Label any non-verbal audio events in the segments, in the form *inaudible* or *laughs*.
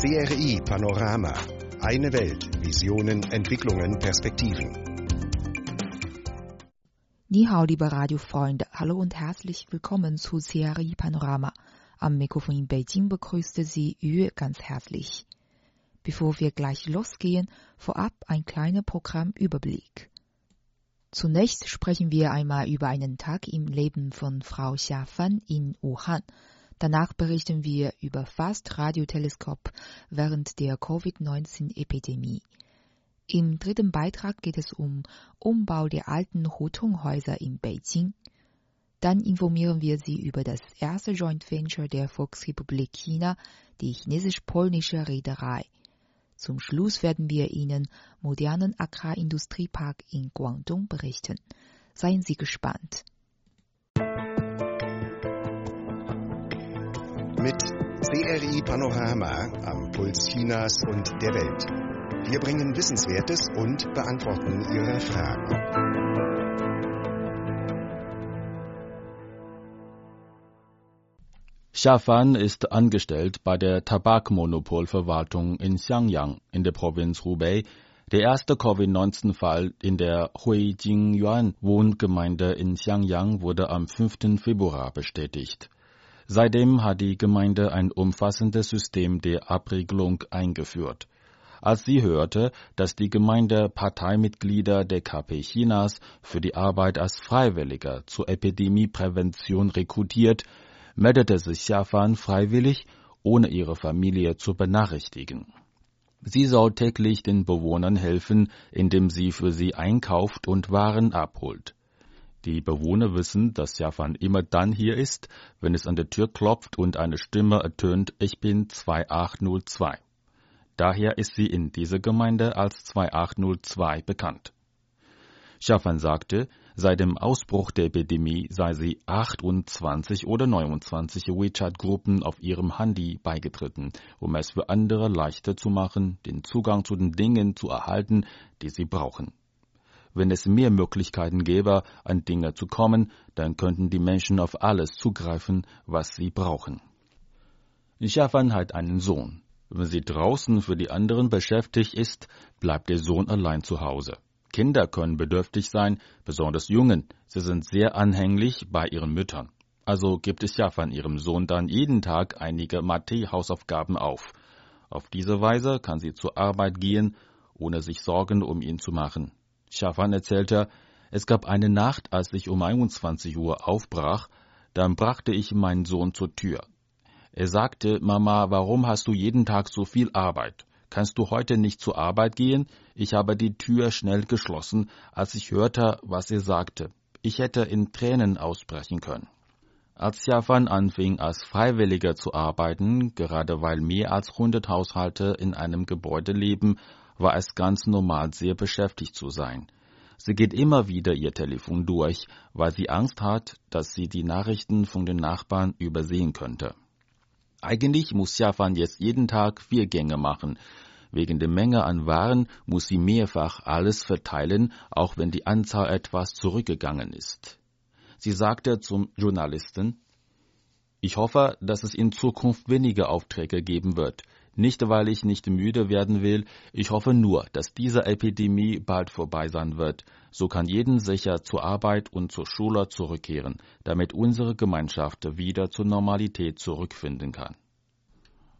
CRI Panorama. Eine Welt. Visionen, Entwicklungen, Perspektiven. Ni hao, liebe Radiofreunde. Hallo und herzlich willkommen zu CRI Panorama. Am Mikrofon in Beijing begrüßte Sie Yue ganz herzlich. Bevor wir gleich losgehen, vorab ein kleiner Programmüberblick. Zunächst sprechen wir einmal über einen Tag im Leben von Frau Xia Fan in Wuhan. Danach berichten wir über Fast Radioteleskop während der Covid-19-Epidemie. Im dritten Beitrag geht es um Umbau der alten Hutonghäuser in Beijing. Dann informieren wir Sie über das erste Joint Venture der Volksrepublik China, die chinesisch-polnische Reederei. Zum Schluss werden wir Ihnen modernen Agrarindustriepark in Guangdong berichten. Seien Sie gespannt. Mit CRI Panorama am Puls Chinas und der Welt. Wir bringen Wissenswertes und beantworten Ihre Fragen. Xiafan ist angestellt bei der Tabakmonopolverwaltung in Xiangyang in der Provinz Hubei, der erste Covid-19-Fall in der Huijingyuan-Wohngemeinde in Xiangyang wurde am 5. Februar bestätigt. Seitdem hat die Gemeinde ein umfassendes System der Abriegelung eingeführt. Als sie hörte, dass die Gemeinde Parteimitglieder der KP Chinas für die Arbeit als Freiwilliger zur Epidemieprävention rekrutiert, meldete sich Xiafan freiwillig, ohne ihre Familie zu benachrichtigen. Sie soll täglich den Bewohnern helfen, indem sie für sie einkauft und Waren abholt. Die Bewohner wissen, dass Japan immer dann hier ist, wenn es an der Tür klopft und eine Stimme ertönt, ich bin 2802. Daher ist sie in dieser Gemeinde als 2802 bekannt. Schaffan sagte, seit dem Ausbruch der Epidemie sei sie 28 oder 29 WeChat-Gruppen auf ihrem Handy beigetreten, um es für andere leichter zu machen, den Zugang zu den Dingen zu erhalten, die sie brauchen. Wenn es mehr Möglichkeiten gäbe, an Dinge zu kommen, dann könnten die Menschen auf alles zugreifen, was sie brauchen. Xiafan hat einen Sohn. Wenn sie draußen für die anderen beschäftigt ist, bleibt der Sohn allein zu Hause. Kinder können bedürftig sein, besonders Jungen. Sie sind sehr anhänglich bei ihren Müttern. Also gibt es Xiafan ihrem Sohn dann jeden Tag einige Mathe-Hausaufgaben auf. Auf diese Weise kann sie zur Arbeit gehen, ohne sich Sorgen um ihn zu machen. Schafan erzählte, es gab eine Nacht, als ich um 21 Uhr aufbrach, dann brachte ich meinen Sohn zur Tür. Er sagte, Mama, warum hast du jeden Tag so viel Arbeit? Kannst du heute nicht zur Arbeit gehen? Ich habe die Tür schnell geschlossen, als ich hörte, was er sagte. Ich hätte in Tränen ausbrechen können. Als Jafan anfing, als Freiwilliger zu arbeiten, gerade weil mehr als 100 Haushalte in einem Gebäude leben, war es ganz normal, sehr beschäftigt zu sein. Sie geht immer wieder ihr Telefon durch, weil sie Angst hat, dass sie die Nachrichten von den Nachbarn übersehen könnte. Eigentlich muss Jafan jetzt jeden Tag vier Gänge machen. Wegen der Menge an Waren muss sie mehrfach alles verteilen, auch wenn die Anzahl etwas zurückgegangen ist. Sie sagte zum Journalisten, ich hoffe, dass es in Zukunft weniger Aufträge geben wird. Nicht, weil ich nicht müde werden will, ich hoffe nur, dass diese Epidemie bald vorbei sein wird. So kann jeden sicher zur Arbeit und zur Schule zurückkehren, damit unsere Gemeinschaft wieder zur Normalität zurückfinden kann.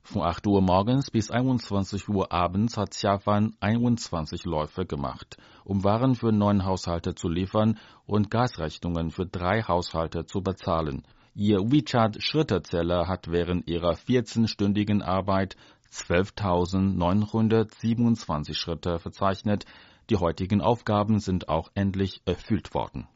Von 8 Uhr morgens bis 21 Uhr abends hat Xiafan 21 Läufe gemacht, um Waren für neun Haushalte zu liefern und Gasrechnungen für drei Haushalte zu bezahlen. Ihr WeChat-Schrittezeller hat während ihrer 14-stündigen Arbeit 12.927 Schritte verzeichnet. Die heutigen Aufgaben sind auch endlich erfüllt worden.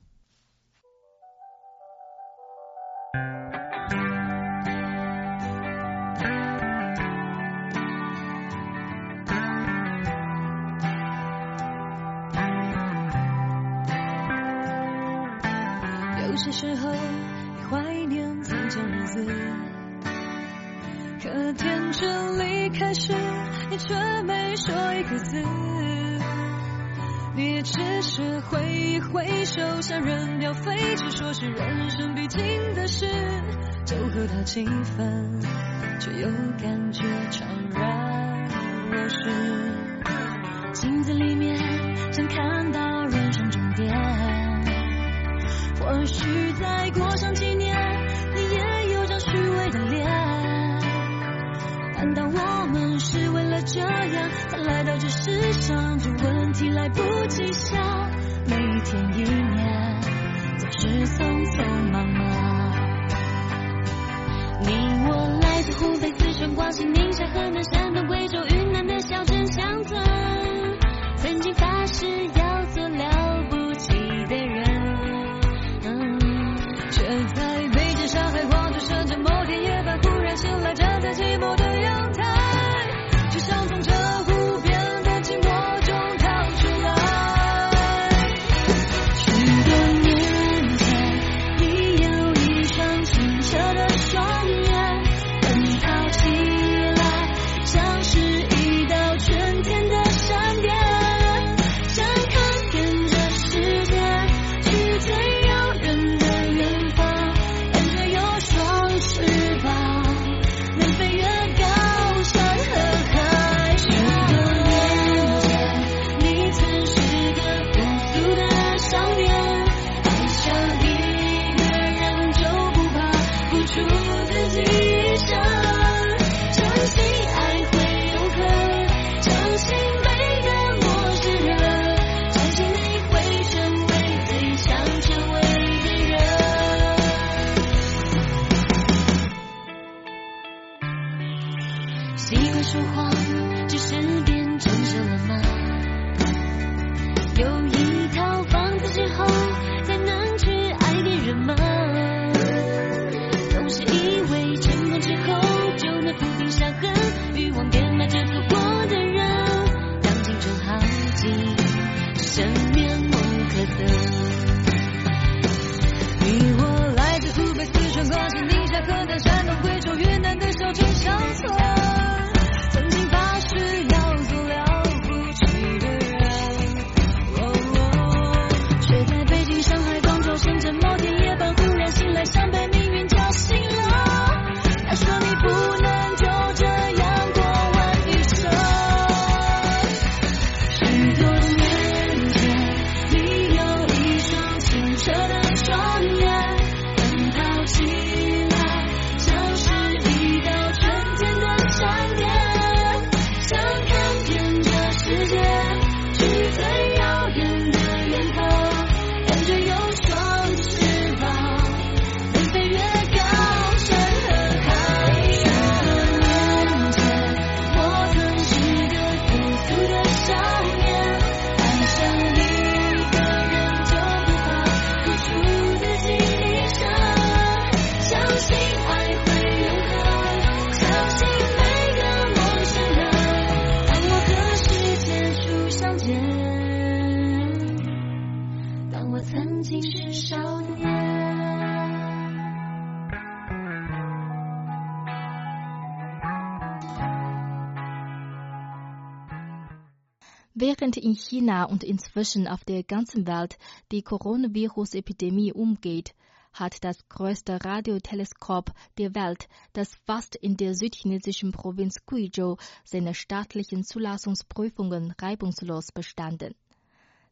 Während in China und inzwischen auf der ganzen Welt die Coronavirus-Epidemie umgeht, hat das größte Radioteleskop der Welt, das fast in der südchinesischen Provinz Guizhou seine staatlichen Zulassungsprüfungen reibungslos bestanden.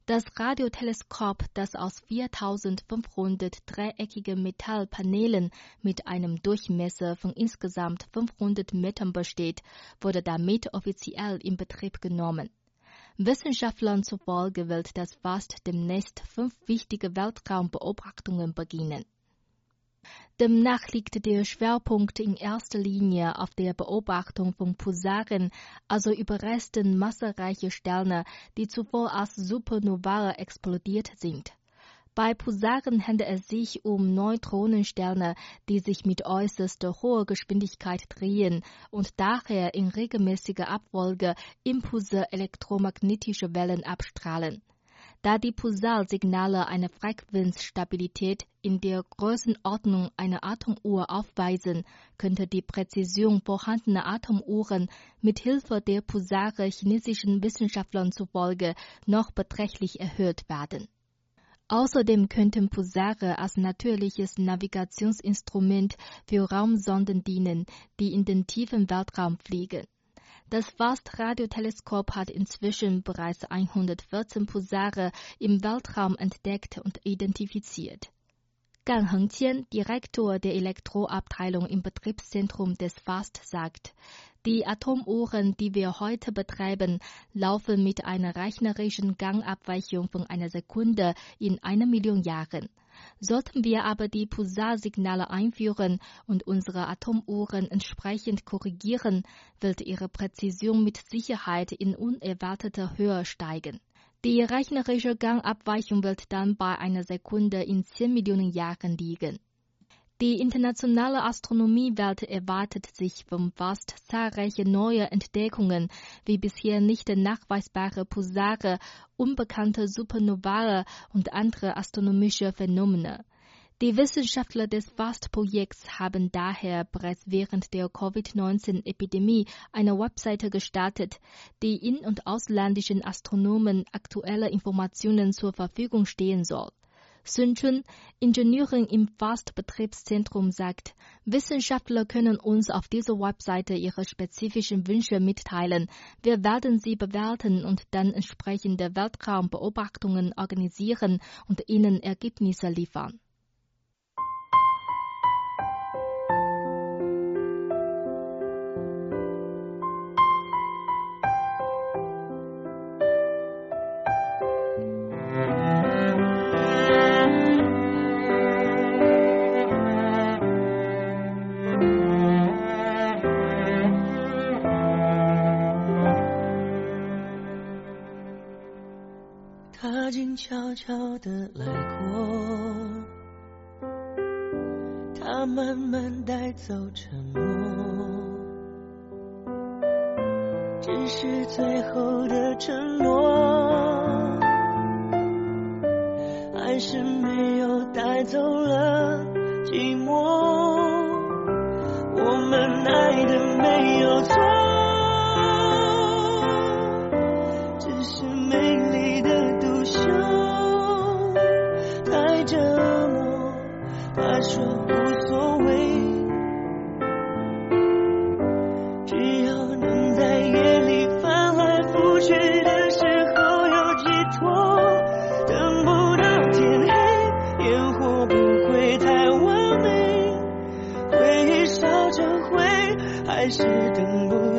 Das Radioteleskop, das aus 4500 dreieckigen Metallpanelen mit einem Durchmesser von insgesamt 500 Metern besteht, wurde damit offiziell in Betrieb genommen. Wissenschaftlern zufolge wird das fast demnächst fünf wichtige Weltraumbeobachtungen beginnen. Demnach liegt der Schwerpunkt in erster Linie auf der Beobachtung von Pulsaren, also Überresten massereicher Sterne, die zuvor als Supernovae explodiert sind. Bei Pulsaren handelt es sich um Neutronensterne, die sich mit äußerst hoher Geschwindigkeit drehen und daher in regelmäßiger Abfolge Impulse elektromagnetischer Wellen abstrahlen. Da die Pulsarsignale eine Frequenzstabilität in der Größenordnung einer Atomuhr aufweisen, könnte die Präzision vorhandener Atomuhren mit Hilfe der Pulsare chinesischen Wissenschaftlern zufolge noch beträchtlich erhöht werden Außerdem könnten Pulsare als natürliches Navigationsinstrument für Raumsonden dienen, die in den tiefen Weltraum fliegen. Das FAST-Radioteleskop hat inzwischen bereits 114 Pulsare im Weltraum entdeckt und identifiziert. Gan Hengqian, Direktor der Elektroabteilung im Betriebszentrum des FAST, sagt, die Atomuhren, die wir heute betreiben, laufen mit einer rechnerischen Gangabweichung von einer Sekunde in einer Million Jahren. Sollten wir aber die Pulsarsignale einführen und unsere Atomuhren entsprechend korrigieren, wird ihre Präzision mit Sicherheit in unerwarteter Höhe steigen. Die rechnerische Gangabweichung wird dann bei einer Sekunde in 10 Millionen Jahren liegen. Die internationale Astronomiewelt erwartet sich vom FAST zahlreiche neue Entdeckungen, wie bisher nicht nachweisbare Pulsare, unbekannte Supernovae und andere astronomische Phänomene. Die Wissenschaftler des FAST-Projekts haben daher bereits während der Covid-19-Epidemie eine Webseite gestartet, die in- und ausländischen Astronomen aktuelle Informationen zur Verfügung stehen soll. Sun Chun, Ingenieurin im FAST-Betriebszentrum, sagt, Wissenschaftler können uns auf dieser Webseite ihre spezifischen Wünsche mitteilen. Wir werden sie bewerten und dann entsprechende Weltraumbeobachtungen organisieren und ihnen Ergebnisse liefern. 悄悄地来过，他慢慢带走沉默，只是最后的承诺，还是没无所谓只要能在夜里翻来覆去的时候有寄托等不到天黑烟火不会太完美回忆烧成灰还是等不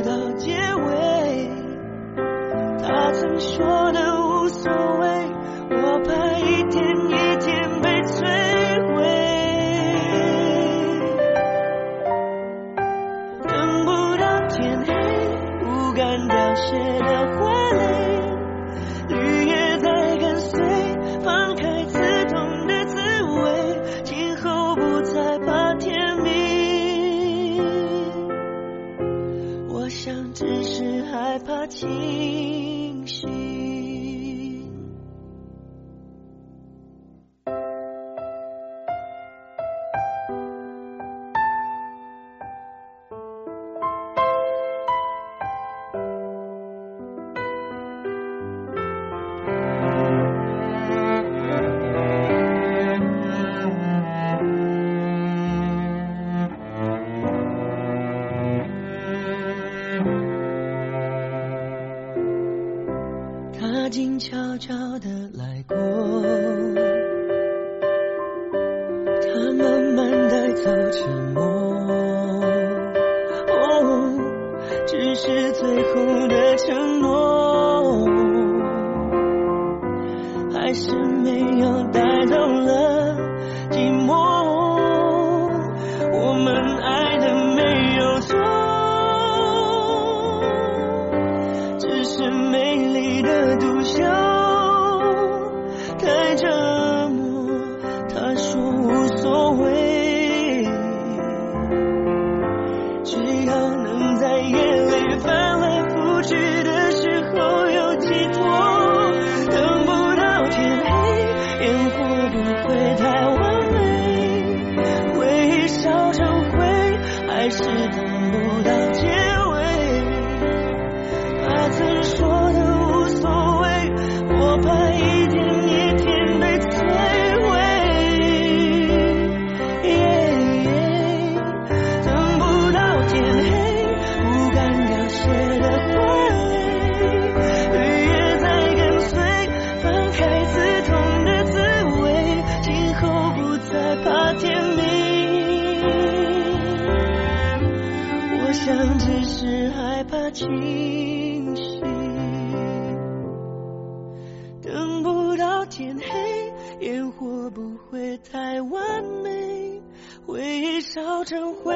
成灰，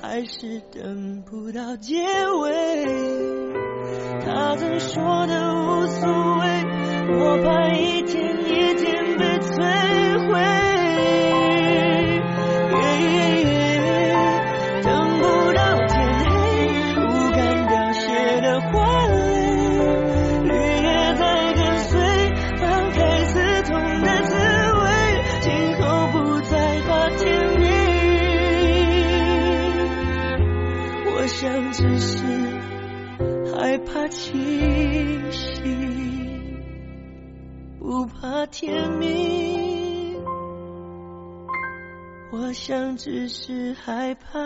还是等不到结尾。他曾说的无所谓，我怕一天一天被摧毁。清醒，不怕天明。我想只是害怕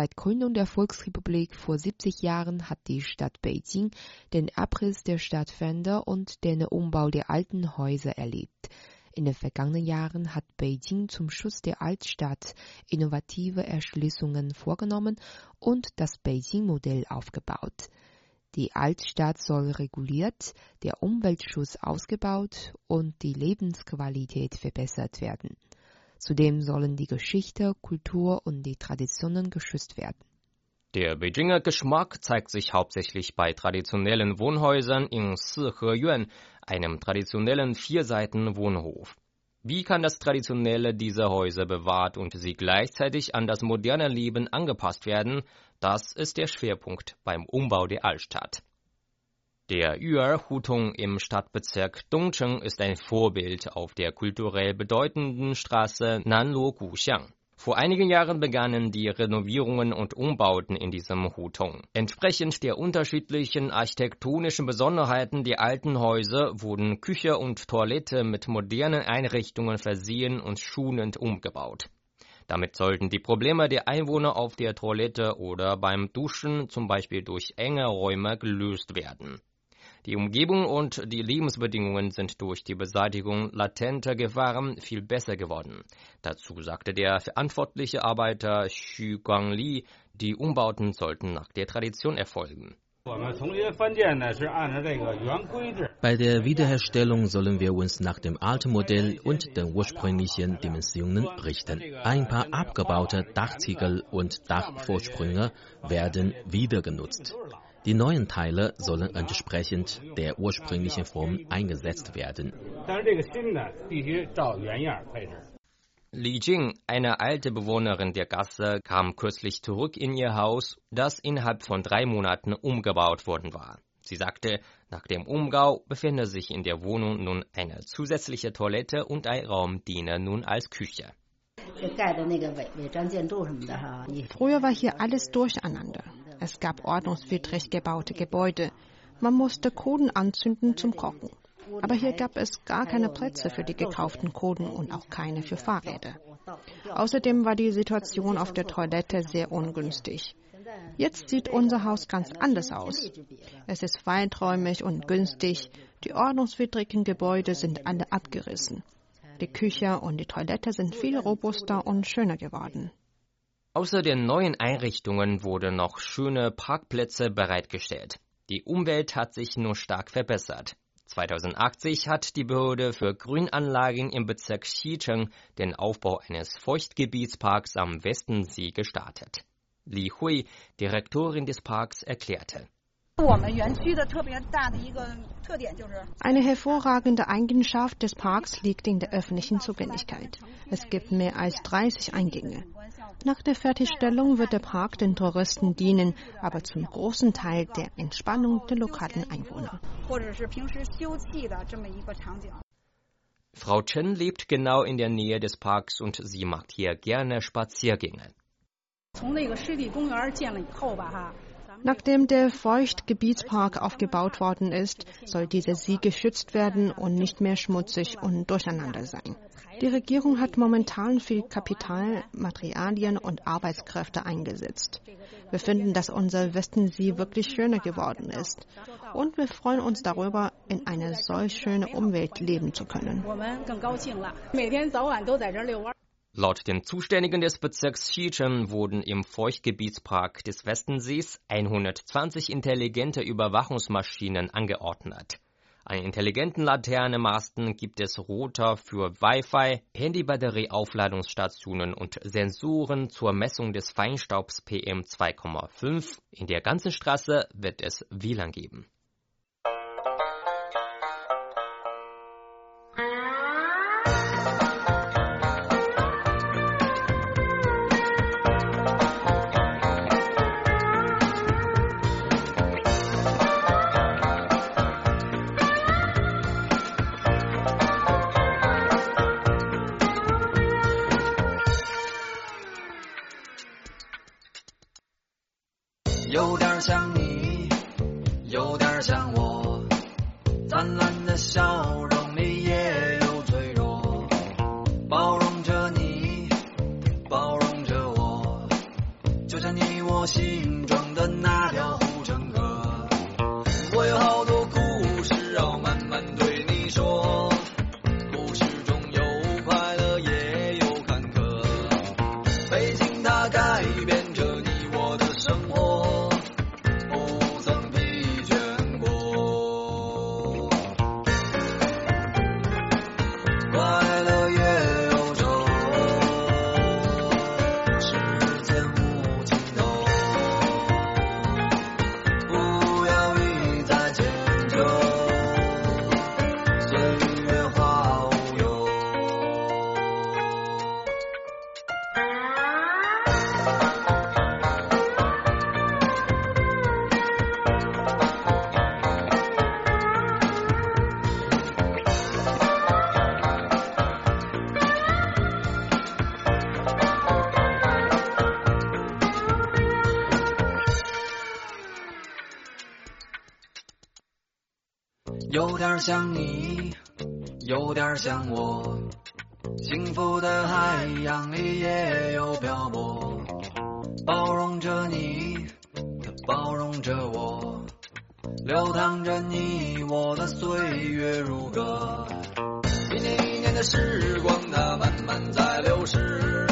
Seit Gründung der Volksrepublik vor 70 Jahren hat die Stadt Beijing den Abriss der Stadtwände und den Umbau der alten Häuser erlebt. In den vergangenen Jahren hat Beijing zum Schutz der Altstadt innovative Erschließungen vorgenommen und das Beijing-Modell aufgebaut. Die Altstadt soll reguliert, der Umweltschutz ausgebaut und die Lebensqualität verbessert werden. Zudem sollen die Geschichte, Kultur und die Traditionen geschützt werden. Der Beijinger Geschmack zeigt sich hauptsächlich bei traditionellen Wohnhäusern in Siheyuan, einem traditionellen Vierseiten-Wohnhof. Wie kann das Traditionelle dieser Häuser bewahrt und sie gleichzeitig an das moderne Leben angepasst werden? Das ist der Schwerpunkt beim Umbau der Altstadt. Der Yuer Hutung im Stadtbezirk Dongcheng ist ein Vorbild auf der kulturell bedeutenden Straße Nanluo Guxiang. Vor einigen Jahren begannen die Renovierungen und Umbauten in diesem Hutung. Entsprechend der unterschiedlichen architektonischen Besonderheiten der alten Häuser wurden Küche und Toilette mit modernen Einrichtungen versehen und schonend umgebaut. Damit sollten die Probleme der Einwohner auf der Toilette oder beim Duschen zum Beispiel durch enge Räume gelöst werden. Die Umgebung und die Lebensbedingungen sind durch die Beseitigung latenter Gefahren viel besser geworden. Dazu sagte der verantwortliche Arbeiter Xu Guangli, die Umbauten sollten nach der Tradition erfolgen. Bei der Wiederherstellung sollen wir uns nach dem alten Modell und den ursprünglichen Dimensionen richten. Ein paar abgebaute Dachziegel und Dachvorsprünge werden wieder genutzt. Die neuen Teile sollen entsprechend der ursprünglichen Form eingesetzt werden. Li Jing, eine alte Bewohnerin der Gasse, kam kürzlich zurück in ihr Haus, das innerhalb von drei Monaten umgebaut worden war. Sie sagte, nach dem Umbau befinde sich in der Wohnung nun eine zusätzliche Toilette und ein Raum diene nun als Küche. Früher war hier alles durcheinander. Es gab ordnungswidrig gebaute Gebäude. Man musste Koden anzünden zum Kochen. Aber hier gab es gar keine Plätze für die gekauften Koden und auch keine für Fahrräder. Außerdem war die Situation auf der Toilette sehr ungünstig. Jetzt sieht unser Haus ganz anders aus. Es ist weiträumig und günstig. Die ordnungswidrigen Gebäude sind alle abgerissen. Die Küche und die Toilette sind viel robuster und schöner geworden. Außer den neuen Einrichtungen wurden noch schöne Parkplätze bereitgestellt. Die Umwelt hat sich nur stark verbessert. 2080 hat die Behörde für Grünanlagen im Bezirk Xicheng den Aufbau eines Feuchtgebietsparks am Westensee gestartet. Li Hui, Direktorin des Parks, erklärte. Eine hervorragende Eigenschaft des Parks liegt in der öffentlichen Zugänglichkeit. Es gibt mehr als 30 Eingänge. Nach der Fertigstellung wird der Park den Touristen dienen, aber zum großen Teil der Entspannung der lokalen Einwohner. Frau Chen lebt genau in der Nähe des Parks und sie macht hier gerne Spaziergänge. Nachdem der Feuchtgebietspark aufgebaut worden ist, soll dieser See geschützt werden und nicht mehr schmutzig und durcheinander sein. Die Regierung hat momentan viel Kapital, Materialien und Arbeitskräfte eingesetzt. Wir finden, dass unser Westensee wirklich schöner geworden ist. Und wir freuen uns darüber, in einer solch schönen Umwelt leben zu können. Laut den Zuständigen des Bezirks Xichen wurden im Feuchtgebietspark des Westensees 120 intelligente Überwachungsmaschinen angeordnet. An intelligenten Laternenmasten gibt es Router für Wi-Fi, Handybatterieaufladungsstationen und Sensoren zur Messung des Feinstaubs PM 2,5. In der ganzen Straße wird es WLAN geben. 像你有点像我灿烂的笑容里也有脆弱包容着你包容着我就像你我心中的那有点像你，有点像我幸福的海洋里也有漂泊，包容着你，包容着我，流淌着你我的岁月如歌，一年一年的时光，它慢慢在流逝，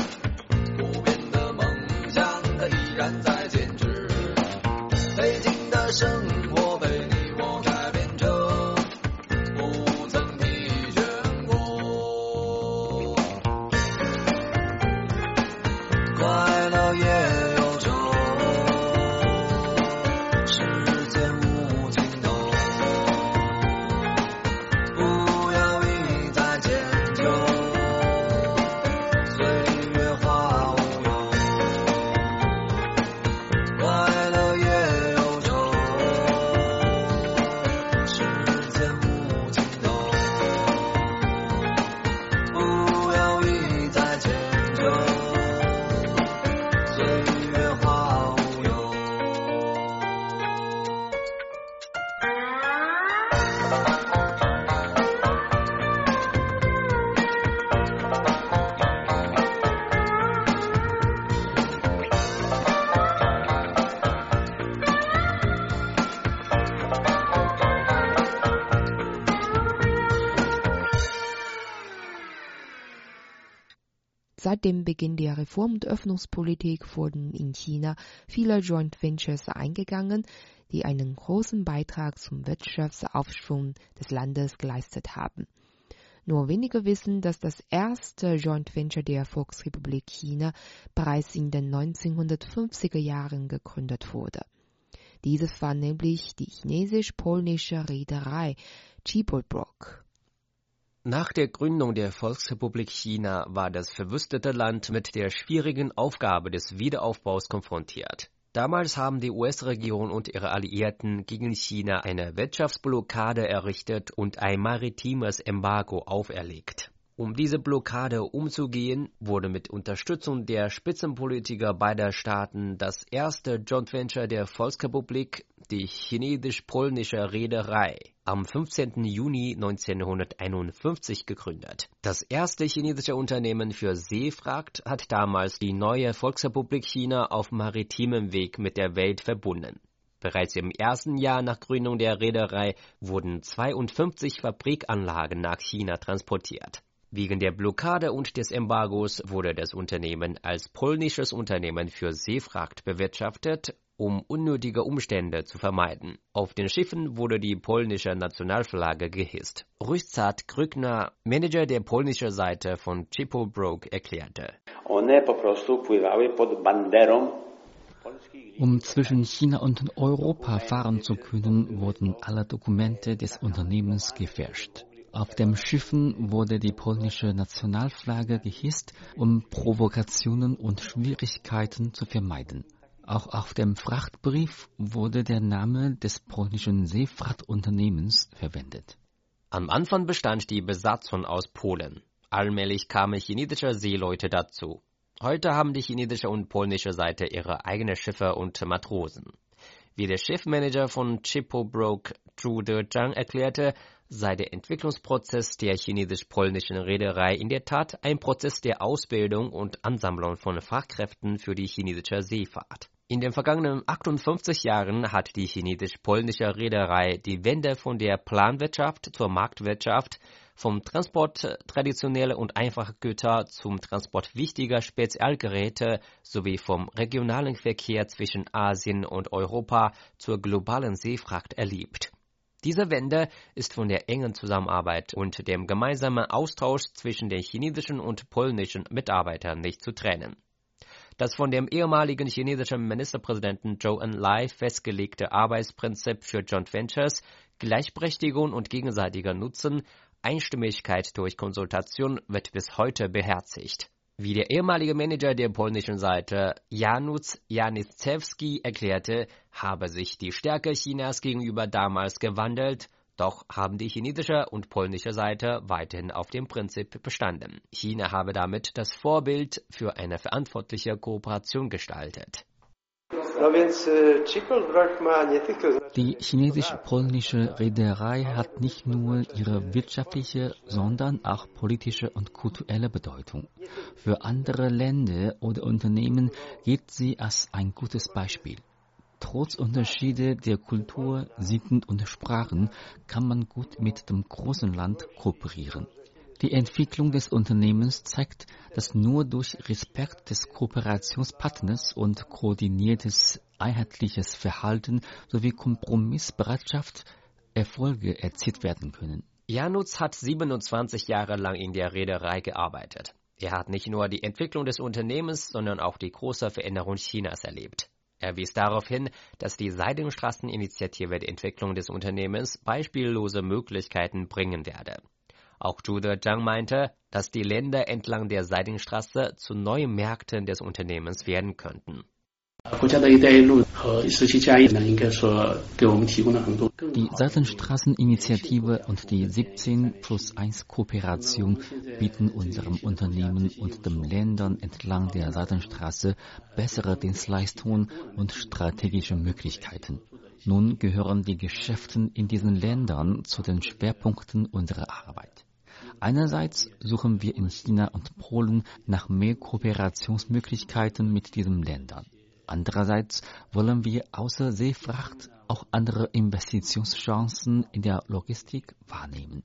Seit dem Beginn der Reform- und Öffnungspolitik wurden in China viele Joint Ventures eingegangen, die einen großen Beitrag zum Wirtschaftsaufschwung des Landes geleistet haben. Nur wenige wissen, dass das erste Joint Venture der Volksrepublik China bereits in den 1950er Jahren gegründet wurde. Dieses war nämlich die chinesisch-polnische Reederei Chibulbrok. Nach der Gründung der Volksrepublik China war das verwüstete Land mit der schwierigen Aufgabe des Wiederaufbaus konfrontiert. Damals haben die US-Regierung und ihre Alliierten gegen China eine Wirtschaftsblockade errichtet und ein maritimes Embargo auferlegt. Um diese Blockade umzugehen, wurde mit Unterstützung der Spitzenpolitiker beider Staaten das erste Joint Venture der Volksrepublik, die chinesisch-polnische Reederei, am 15. Juni 1951 gegründet. Das erste chinesische Unternehmen für Seefracht hat damals die neue Volksrepublik China auf maritimem Weg mit der Welt verbunden. Bereits im ersten Jahr nach Gründung der Reederei wurden 52 Fabrikanlagen nach China transportiert. Wegen der Blockade und des Embargos wurde das Unternehmen als polnisches Unternehmen für Seefracht bewirtschaftet, um unnötige Umstände zu vermeiden. Auf den Schiffen wurde die polnische Nationalflagge gehisst. Rüstzat Krückner, Manager der polnischen Seite von Chipo Broke, erklärte. Um zwischen China und Europa fahren zu können, wurden alle Dokumente des Unternehmens gefälscht. Auf den Schiffen wurde die polnische Nationalflagge gehisst, um Provokationen und Schwierigkeiten zu vermeiden. Auch auf dem Frachtbrief wurde der Name des polnischen Seefrachtunternehmens verwendet. Am Anfang bestand die Besatzung aus Polen. Allmählich kamen chinesische Seeleute dazu. Heute haben die chinesische und polnische Seite ihre eigenen Schiffe und Matrosen. Wie der Schiffmanager von Chipo Broke, Zhu Dezhang, erklärte, sei der Entwicklungsprozess der chinesisch-polnischen Reederei in der Tat ein Prozess der Ausbildung und Ansammlung von Fachkräften für die chinesische Seefahrt. In den vergangenen 58 Jahren hat die chinesisch-polnische Reederei die Wende von der Planwirtschaft zur Marktwirtschaft, vom Transport traditioneller und einfacher Güter zum Transport wichtiger Spezialgeräte sowie vom regionalen Verkehr zwischen Asien und Europa zur globalen Seefracht erlebt. Diese Wende ist von der engen Zusammenarbeit und dem gemeinsamen Austausch zwischen den chinesischen und polnischen Mitarbeitern nicht zu trennen. Das von dem ehemaligen chinesischen Ministerpräsidenten Zhou Enlai festgelegte Arbeitsprinzip für Joint Ventures, Gleichberechtigung und gegenseitiger Nutzen, Einstimmigkeit durch Konsultation wird bis heute beherzigt. Wie der ehemalige Manager der polnischen Seite Janusz Janicewski erklärte, habe sich die Stärke Chinas gegenüber damals gewandelt, doch haben die chinesische und polnische Seite weiterhin auf dem Prinzip bestanden. China habe damit das Vorbild für eine verantwortliche Kooperation gestaltet. Die chinesisch-polnische Reederei hat nicht nur ihre wirtschaftliche, sondern auch politische und kulturelle Bedeutung. Für andere Länder oder Unternehmen gilt sie als ein gutes Beispiel. Trotz Unterschiede der Kultur, Sitten und Sprachen kann man gut mit dem großen Land kooperieren. Die Entwicklung des Unternehmens zeigt, dass nur durch Respekt des Kooperationspartners und koordiniertes einheitliches Verhalten sowie Kompromissbereitschaft Erfolge erzielt werden können. Janutz hat 27 Jahre lang in der Reederei gearbeitet. Er hat nicht nur die Entwicklung des Unternehmens, sondern auch die große Veränderung Chinas erlebt. Er wies darauf hin, dass die Seidenstraßeninitiative der Entwicklung des Unternehmens beispiellose Möglichkeiten bringen werde. Auch Jude Zhang meinte, dass die Länder entlang der Seidenstraße zu neuen Märkten des Unternehmens werden könnten. Die Seitenstraßeninitiative und die 17 plus 1 Kooperation bieten unserem Unternehmen und den Ländern entlang der Seitenstraße bessere Dienstleistungen und strategische Möglichkeiten. Nun gehören die Geschäfte in diesen Ländern zu den Schwerpunkten unserer Arbeit. Einerseits suchen wir in China und Polen nach mehr Kooperationsmöglichkeiten mit diesen Ländern. Andererseits wollen wir außer Seefracht auch andere Investitionschancen in der Logistik wahrnehmen.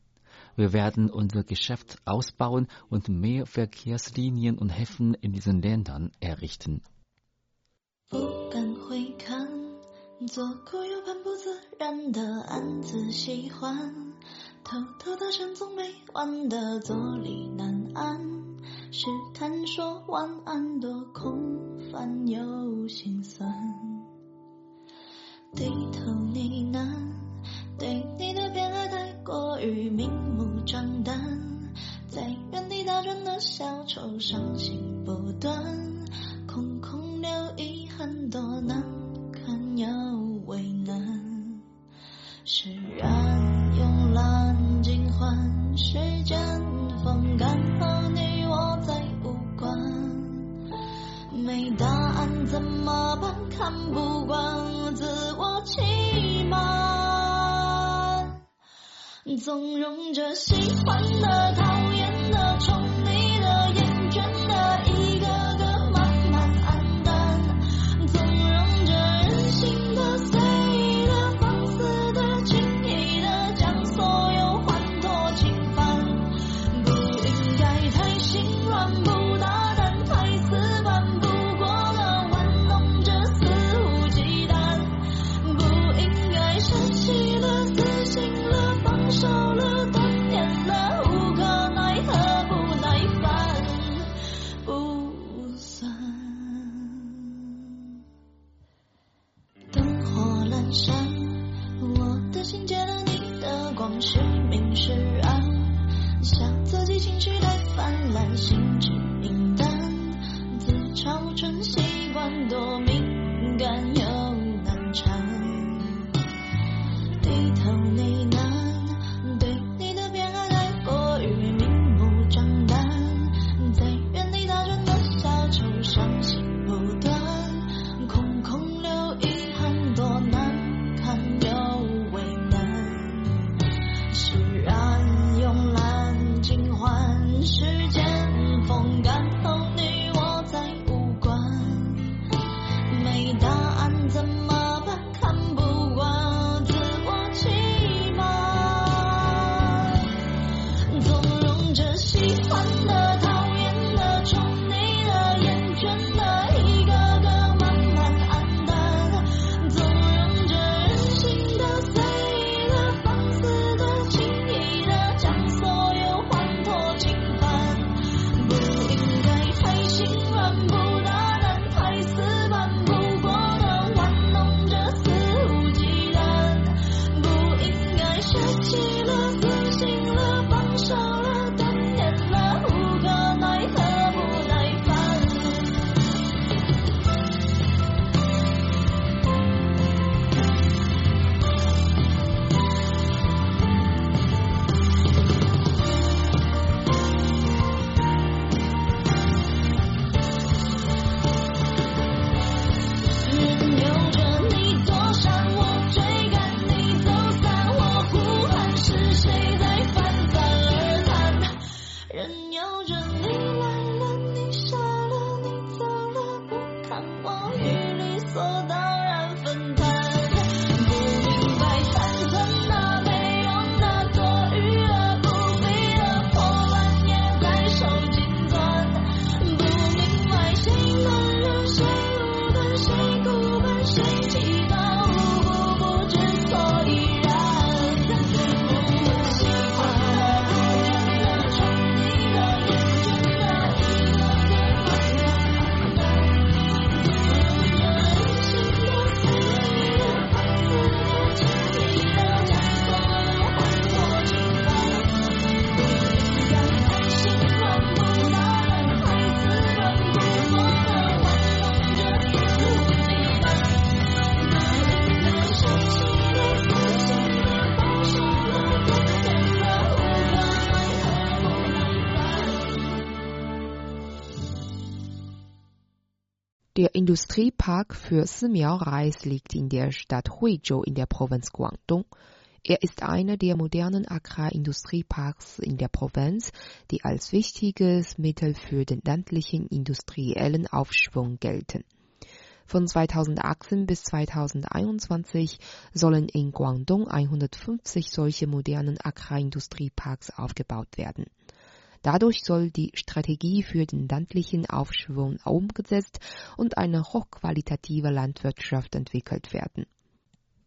Wir werden unser Geschäft ausbauen und mehr Verkehrslinien und Häfen in diesen Ländern errichten. 偷偷的想总没完的坐立难安，试探说晚安多空泛又心酸。低头呢喃，对你的偏爱太过于明目张胆，在原地打转的小丑伤心不断，空空。感。Industriepark für Simiao-Reis liegt in der Stadt Huizhou in der Provinz Guangdong. Er ist einer der modernen Agrarindustrieparks in der Provinz, die als wichtiges Mittel für den ländlichen industriellen Aufschwung gelten. Von 2018 bis 2021 sollen in Guangdong 150 solche modernen Agrarindustrieparks aufgebaut werden Dadurch soll die Strategie für den landlichen Aufschwung umgesetzt und eine hochqualitative Landwirtschaft entwickelt werden.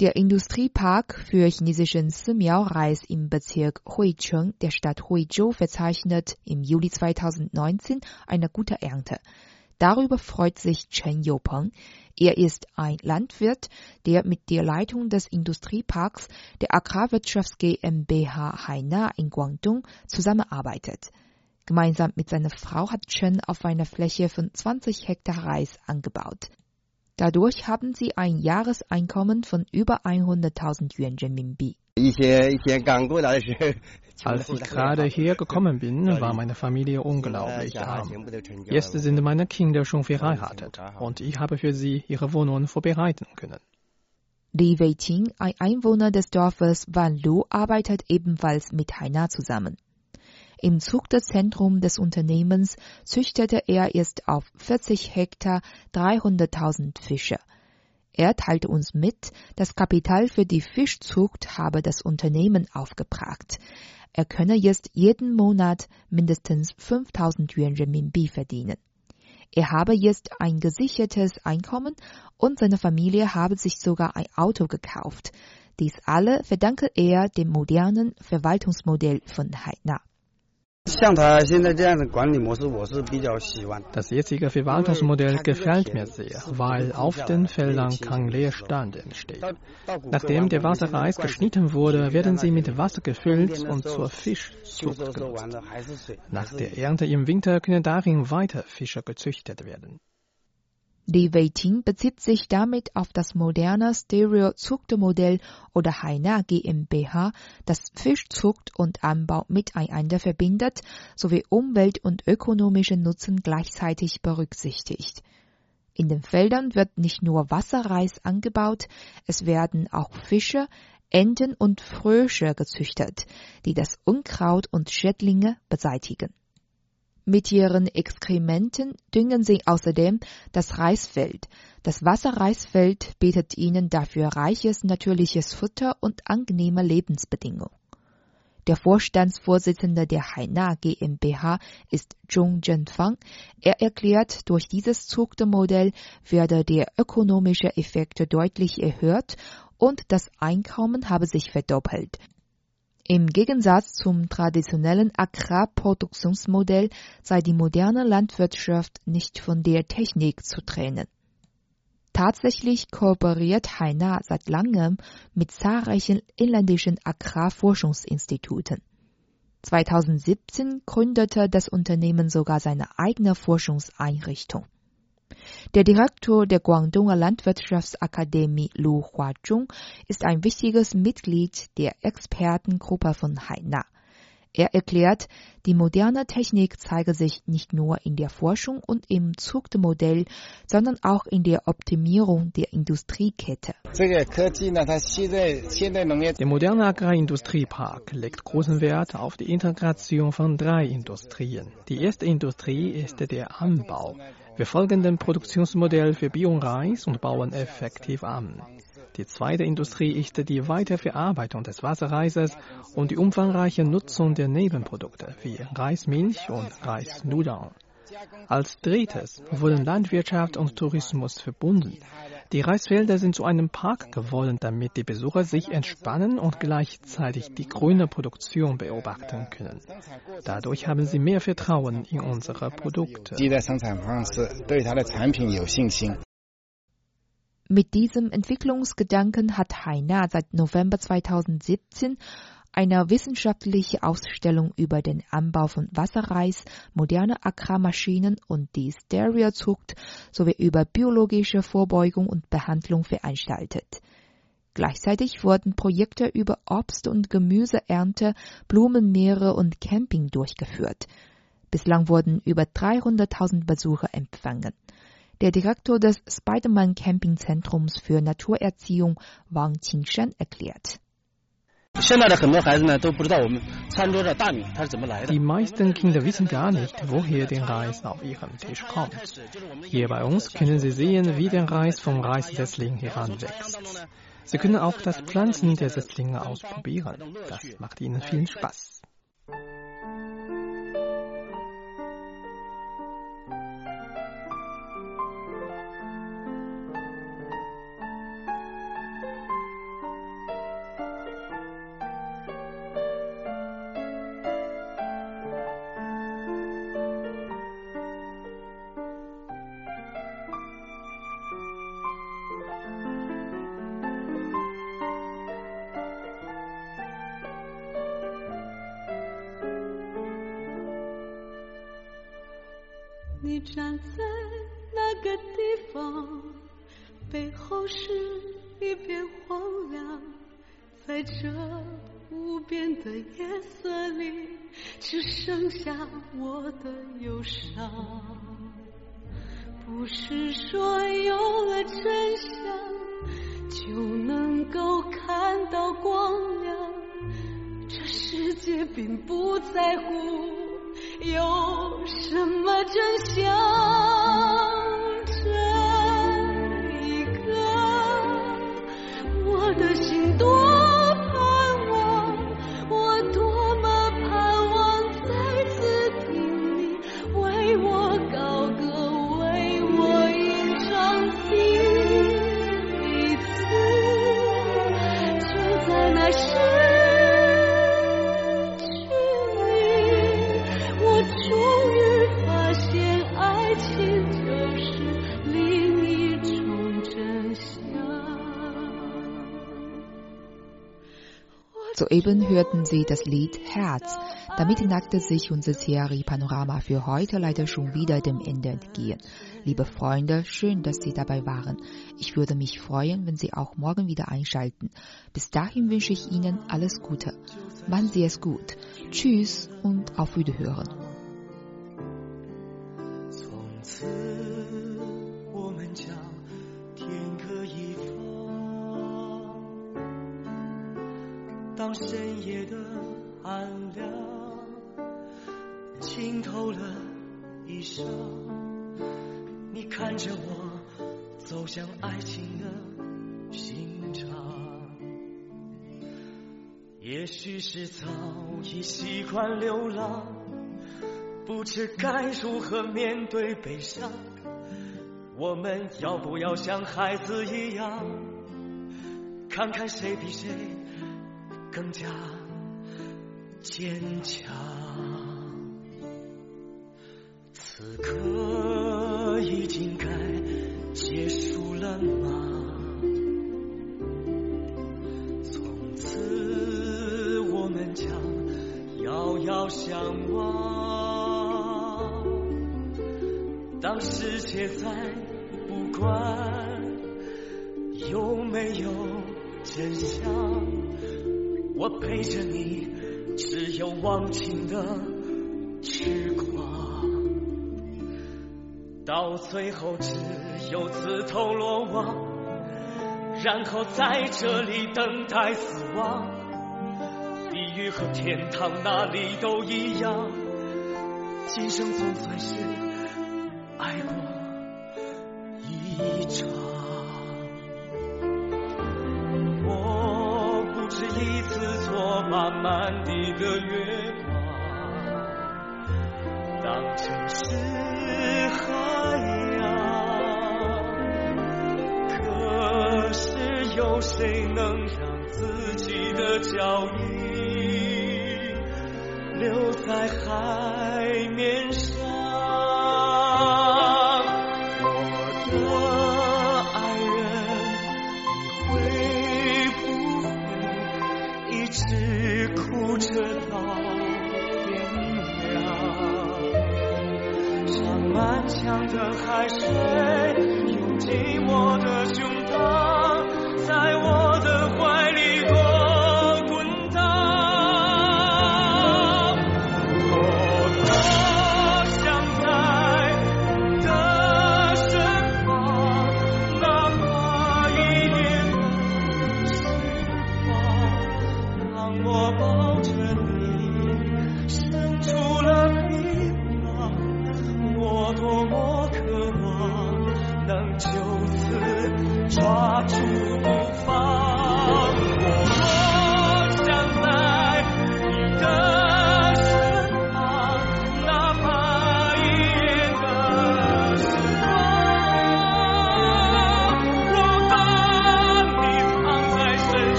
Der Industriepark für chinesischen Simiao-Reis im Bezirk Huicheng der Stadt Huizhou verzeichnet im Juli 2019 eine gute Ernte. Darüber freut sich Chen Youpeng. Er ist ein Landwirt, der mit der Leitung des Industrieparks der Agrarwirtschafts GmbH Haina in Guangdong zusammenarbeitet. Gemeinsam mit seiner Frau hat Chen auf einer Fläche von 20 Hektar Reis angebaut. Dadurch haben sie ein Jahreseinkommen von über 100.000 Yuan Renminbi. *laughs* Als ich gerade hergekommen bin, war meine Familie unglaublich arm. Jetzt sind meine Kinder schon verheiratet und ich habe für sie ihre Wohnungen vorbereiten können. Li Weiqing, ein Einwohner des Dorfes Wanlu, arbeitet ebenfalls mit Haina zusammen. Im Zuchtzentrum des Unternehmens züchtete er erst auf 40 Hektar 300.000 Fische. Er teilte uns mit, das Kapital für die Fischzucht habe das Unternehmen aufgebracht. Er könne jetzt jeden Monat mindestens 5000 Yuan Renminbi verdienen. Er habe jetzt ein gesichertes Einkommen und seine Familie habe sich sogar ein Auto gekauft. Dies alle verdanke er dem modernen Verwaltungsmodell von Haina. Das jetzige Verwaltungsmodell gefällt mir sehr, weil auf den Feldern kein Leerstand entsteht. Nachdem der Wasserreis geschnitten wurde, werden sie mit Wasser gefüllt und zur Fischzucht genutzt. Nach der Ernte im Winter können darin weiter Fische gezüchtet werden. Die Weiting bezieht sich damit auf das moderne Stereo-Zuchtmodell oder Haina GmbH, das Fischzucht und Anbau miteinander verbindet sowie Umwelt- und ökonomischen Nutzen gleichzeitig berücksichtigt. In den Feldern wird nicht nur Wasserreis angebaut, es werden auch Fische, Enten und Frösche gezüchtet, die das Unkraut und Schädlinge beseitigen. Mit ihren Exkrementen düngen sie außerdem das Reisfeld. Das Wasserreisfeld bietet ihnen dafür reiches natürliches Futter und angenehme Lebensbedingungen. Der Vorstandsvorsitzende der Haina GmbH ist Zhong Zhenfang. Er erklärt, durch dieses Zuchtmodell werde der ökonomische Effekt deutlich erhöht und das Einkommen habe sich verdoppelt. Im Gegensatz zum traditionellen Agrarproduktionsmodell sei die moderne Landwirtschaft nicht von der Technik zu trennen. Tatsächlich kooperiert Haina seit langem mit zahlreichen inländischen Agrarforschungsinstituten. 2017 gründete das Unternehmen sogar seine eigene Forschungseinrichtung. Der Direktor der Guangdonger Landwirtschaftsakademie Lu Huazhong ist ein wichtiges Mitglied der Expertengruppe von Haina. Er erklärt, die moderne Technik zeige sich nicht nur in der Forschung und im Zuchtmodell, sondern auch in der Optimierung der Industriekette. Der moderne Agrarindustriepark legt großen Wert auf die Integration von drei Industrien. Die erste Industrie ist der Anbau. Wir folgen dem Produktionsmodell für Bioreis und bauen effektiv an. Die zweite Industrie ist die Weiterverarbeitung des Wasserreises und die umfangreiche Nutzung der Nebenprodukte wie Reismilch und Reisnudeln. Als drittes wurden Landwirtschaft und Tourismus verbunden. Die Reisfelder sind zu einem Park geworden, damit die Besucher sich entspannen und gleichzeitig die grüne Produktion beobachten können. Dadurch haben sie mehr Vertrauen in unsere Produkte. Mit diesem Entwicklungsgedanken hat Haina seit November 2017 eine wissenschaftliche Ausstellung über den Anbau von Wasserreis, moderne Agrarmaschinen und die Stereozucht sowie über biologische Vorbeugung und Behandlung veranstaltet. Gleichzeitig wurden Projekte über Obst- und Gemüseernte, Blumenmeere und Camping durchgeführt. Bislang wurden über 300.000 Besucher empfangen. Der Direktor des Spiderman Campingzentrums für Naturerziehung Wang Qingshan erklärt. Die meisten Kinder wissen gar nicht, woher der Reis auf ihrem Tisch kommt. Hier bei uns können sie sehen, wie der Reis vom Reissetzling heranwächst. Sie können auch das Pflanzen der Setzlinge ausprobieren. Das macht ihnen viel Spaß. 背后是一片荒凉，在这无边的夜色里，只剩下我的忧伤。不是说有了真相，就能够看到光亮。这世界并不在乎有什么真相。Soeben hörten Sie das Lied Herz. Damit neigte sich unser Serie Panorama für heute leider schon wieder dem Ende entgegen. Liebe Freunde, schön, dass Sie dabei waren. Ich würde mich freuen, wenn Sie auch morgen wieder einschalten. Bis dahin wünsche ich Ihnen alles Gute. Machen Sie es gut. Tschüss und auf Wiederhören. 深夜的暗凉浸透了衣裳，你看着我走向爱情的刑场。也许是早已习惯流浪。不知该如何面对悲伤。我们要不要像孩子一样，看看谁比谁更加坚强？此刻已经该结束了吗？从此我们将遥遥相望。当世界再不管有没有真相，我陪着你，只有忘情的痴狂。到最后只有自投罗网，然后在这里等待死亡。地狱和天堂哪里都一样，今生总算是满地的月光，当成是海洋。可是有谁能让自己的脚印留在海面